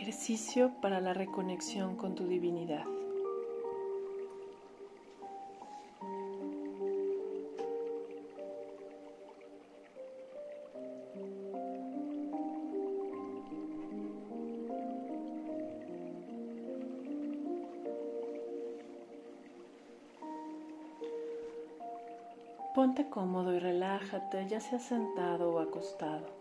Ejercicio para la reconexión con tu divinidad. Ponte cómodo y relájate, ya sea sentado o acostado.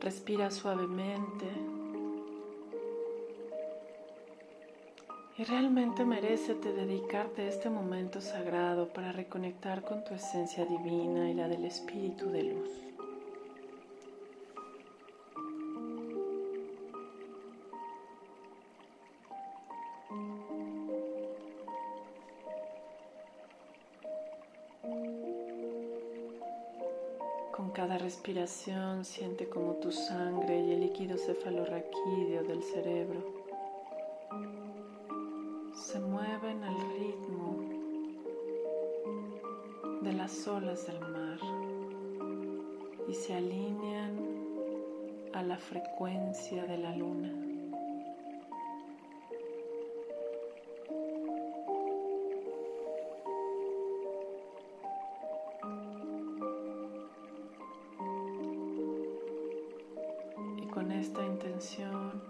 Respira suavemente. Y realmente merecete dedicarte este momento sagrado para reconectar con tu esencia divina y la del Espíritu de luz. Cada respiración siente como tu sangre y el líquido cefalorraquídeo del cerebro se mueven al ritmo de las olas del mar y se alinean a la frecuencia de la luna. Intención.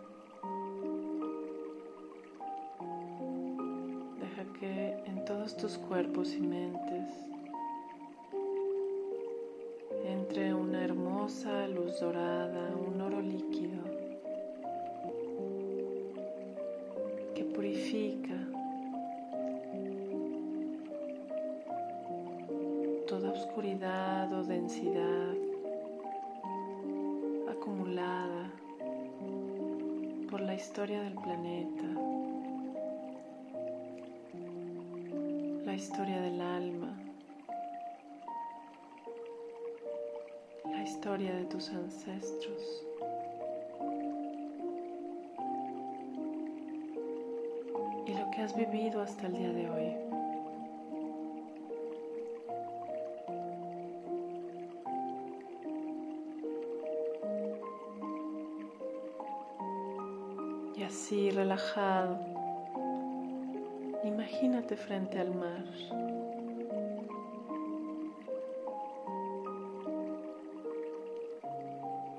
Deja que en todos tus cuerpos y mentes entre una hermosa luz dorada, un oro líquido que purifica toda oscuridad o densidad historia del planeta, la historia del alma, la historia de tus ancestros. Y lo que has vivido hasta el día de hoy. Y así relajado, imagínate frente al mar.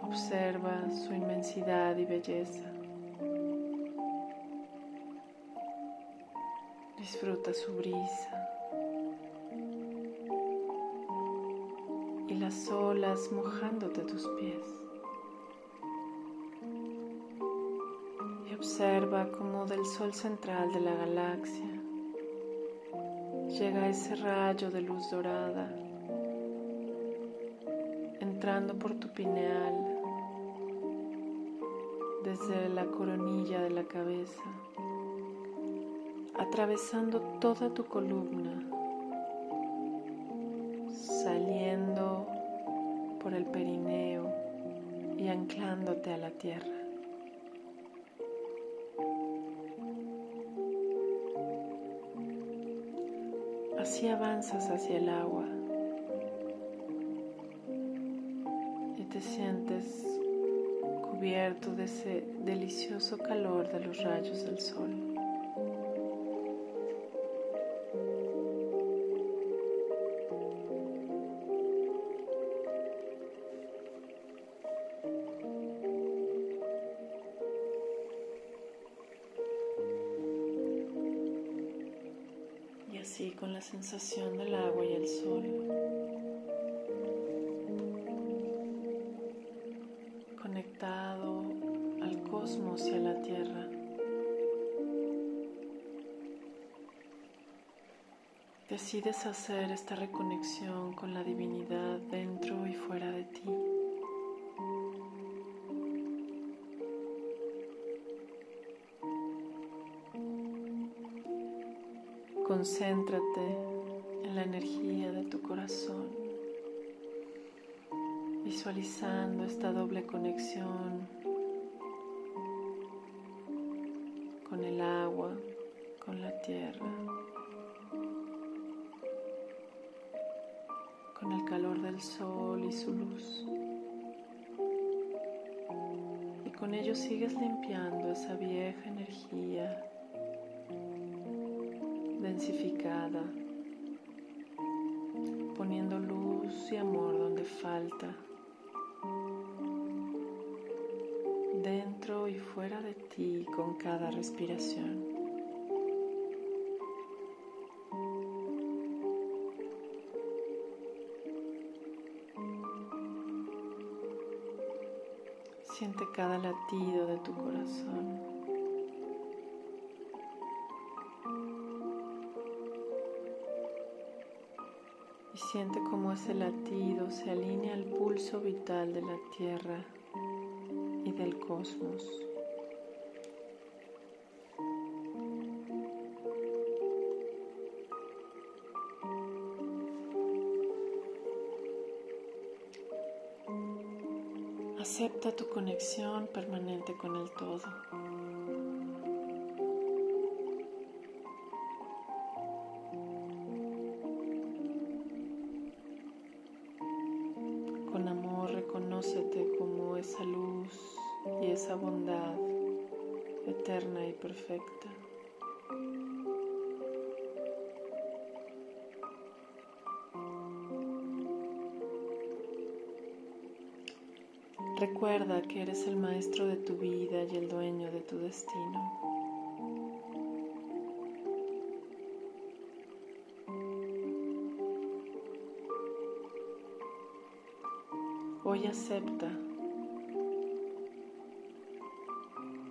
Observa su inmensidad y belleza. Disfruta su brisa y las olas mojándote tus pies. Observa cómo del sol central de la galaxia llega ese rayo de luz dorada entrando por tu pineal desde la coronilla de la cabeza, atravesando toda tu columna, saliendo por el perineo y anclándote a la tierra. Así avanzas hacia el agua y te sientes cubierto de ese delicioso calor de los rayos del sol. Sensación del agua y el sol. Conectado al cosmos y a la tierra. Decides hacer esta reconexión con la divinidad dentro y fuera de ti. Concéntrate en la energía de tu corazón, visualizando esta doble conexión con el agua, con la tierra, con el calor del sol y su luz. Y con ello sigues limpiando esa vieja energía densificada poniendo luz y amor donde falta, dentro y fuera de ti con cada respiración. Siente cada latido de tu corazón. Siente cómo ese latido se alinea al pulso vital de la Tierra y del cosmos. Acepta tu conexión permanente con el todo. Reconócete como esa luz y esa bondad eterna y perfecta. Recuerda que eres el maestro de tu vida y el dueño de tu destino. Hoy acepta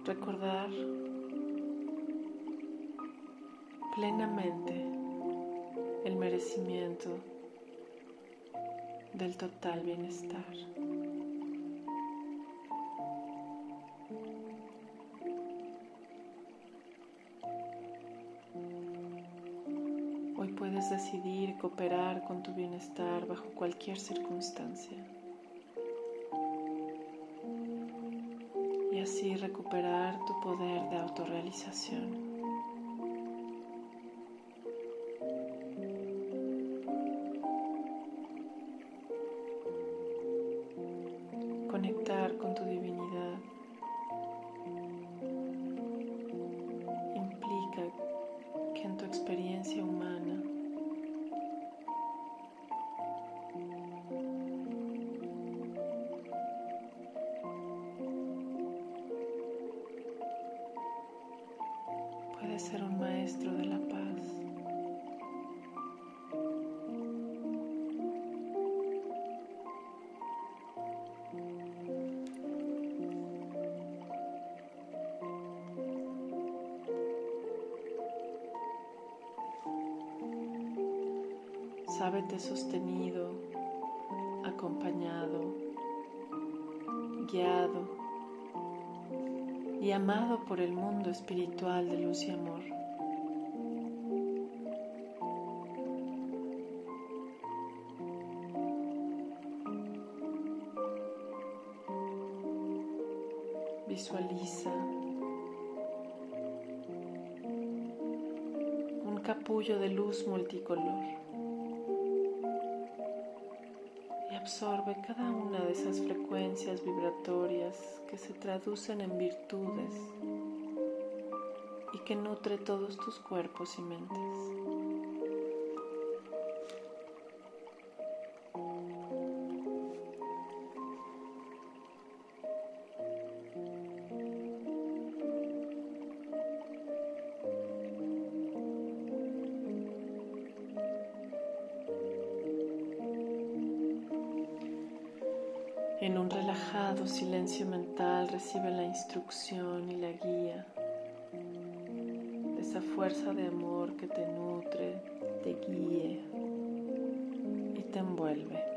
recordar plenamente el merecimiento del total bienestar. Hoy puedes decidir cooperar con tu bienestar bajo cualquier circunstancia. Así recuperar tu poder de autorrealización. Conectar con tu divinidad puedes ser un maestro de la paz. Sábete sostenido, acompañado, guiado y amado por el mundo espiritual de luz y amor. Visualiza un capullo de luz multicolor absorbe cada una de esas frecuencias vibratorias que se traducen en virtudes y que nutre todos tus cuerpos y mentes. En un relajado silencio mental recibe la instrucción y la guía de esa fuerza de amor que te nutre, te guíe y te envuelve.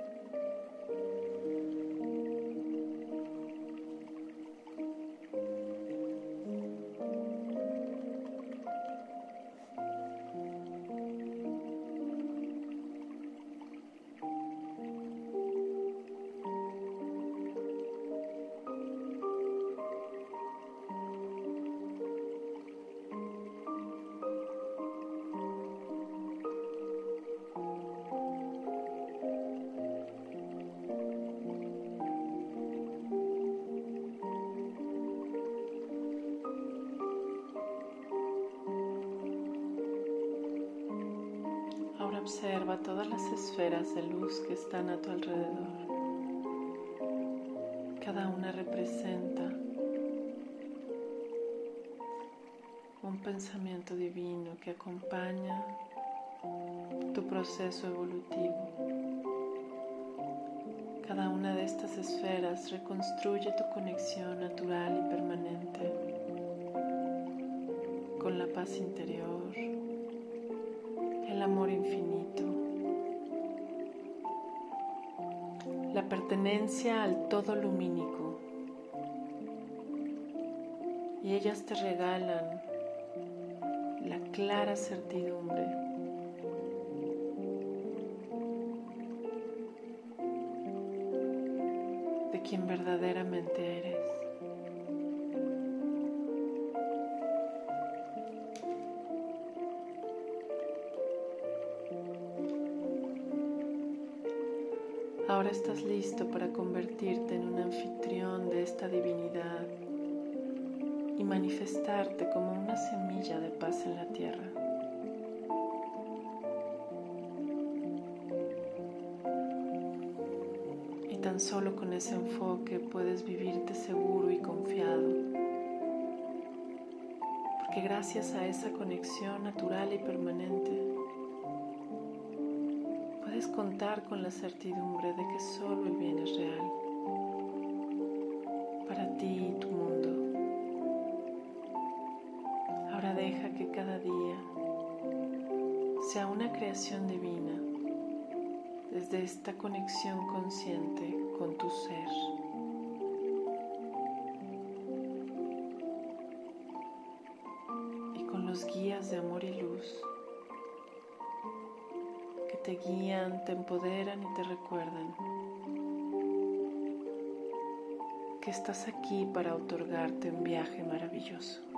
Observa todas las esferas de luz que están a tu alrededor. Cada una representa un pensamiento divino que acompaña tu proceso evolutivo. Cada una de estas esferas reconstruye tu conexión natural y permanente con la paz interior, amor infinito, la pertenencia al todo lumínico. Y ellas te regalan la clara certidumbre de quien verdaderamente eres. Ahora estás listo para convertirte en un anfitrión de esta divinidad y manifestarte como una semilla de paz en la tierra. Y tan solo con ese enfoque puedes vivirte seguro y confiado, porque gracias a esa conexión natural y permanente, contar con la certidumbre de que solo el bien es real para ti y tu mundo. Ahora deja que cada día sea una creación divina desde esta conexión consciente con tu ser. Y con los guías de amor y luz te guían, te empoderan y te recuerdan que estás aquí para otorgarte un viaje maravilloso.